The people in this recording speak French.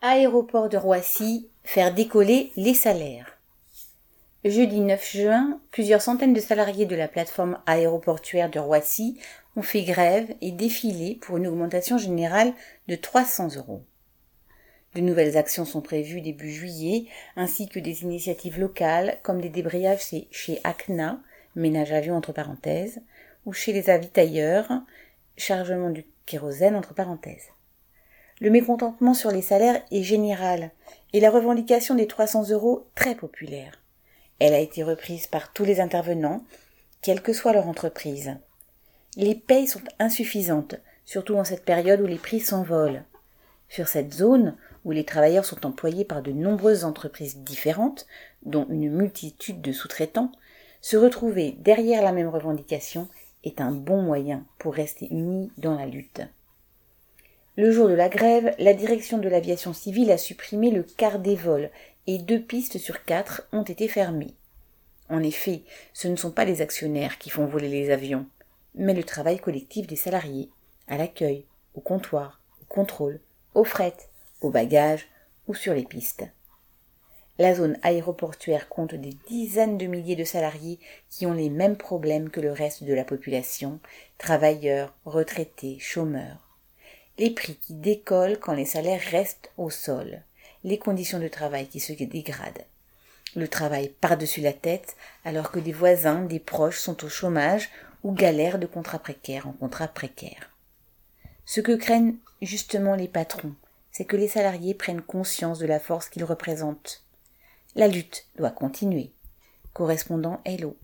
Aéroport de Roissy, faire décoller les salaires. Jeudi 9 juin, plusieurs centaines de salariés de la plateforme aéroportuaire de Roissy ont fait grève et défilé pour une augmentation générale de 300 euros. De nouvelles actions sont prévues début juillet, ainsi que des initiatives locales comme des débrayages chez ACNA, ménage avion entre parenthèses, ou chez les avitailleurs, chargement du kérosène entre parenthèses. Le mécontentement sur les salaires est général et la revendication des 300 euros très populaire. Elle a été reprise par tous les intervenants, quelle que soit leur entreprise. Les payes sont insuffisantes, surtout en cette période où les prix s'envolent. Sur cette zone, où les travailleurs sont employés par de nombreuses entreprises différentes, dont une multitude de sous-traitants, se retrouver derrière la même revendication est un bon moyen pour rester unis dans la lutte. Le jour de la grève, la direction de l'aviation civile a supprimé le quart des vols et deux pistes sur quatre ont été fermées. En effet, ce ne sont pas les actionnaires qui font voler les avions, mais le travail collectif des salariés, à l'accueil, au comptoir, au contrôle, au fret, au bagage ou sur les pistes. La zone aéroportuaire compte des dizaines de milliers de salariés qui ont les mêmes problèmes que le reste de la population, travailleurs, retraités, chômeurs les prix qui décollent quand les salaires restent au sol, les conditions de travail qui se dégradent, le travail par-dessus la tête alors que des voisins, des proches sont au chômage ou galèrent de contrat précaire en contrat précaire. Ce que craignent justement les patrons, c'est que les salariés prennent conscience de la force qu'ils représentent. La lutte doit continuer. Correspondant Hello.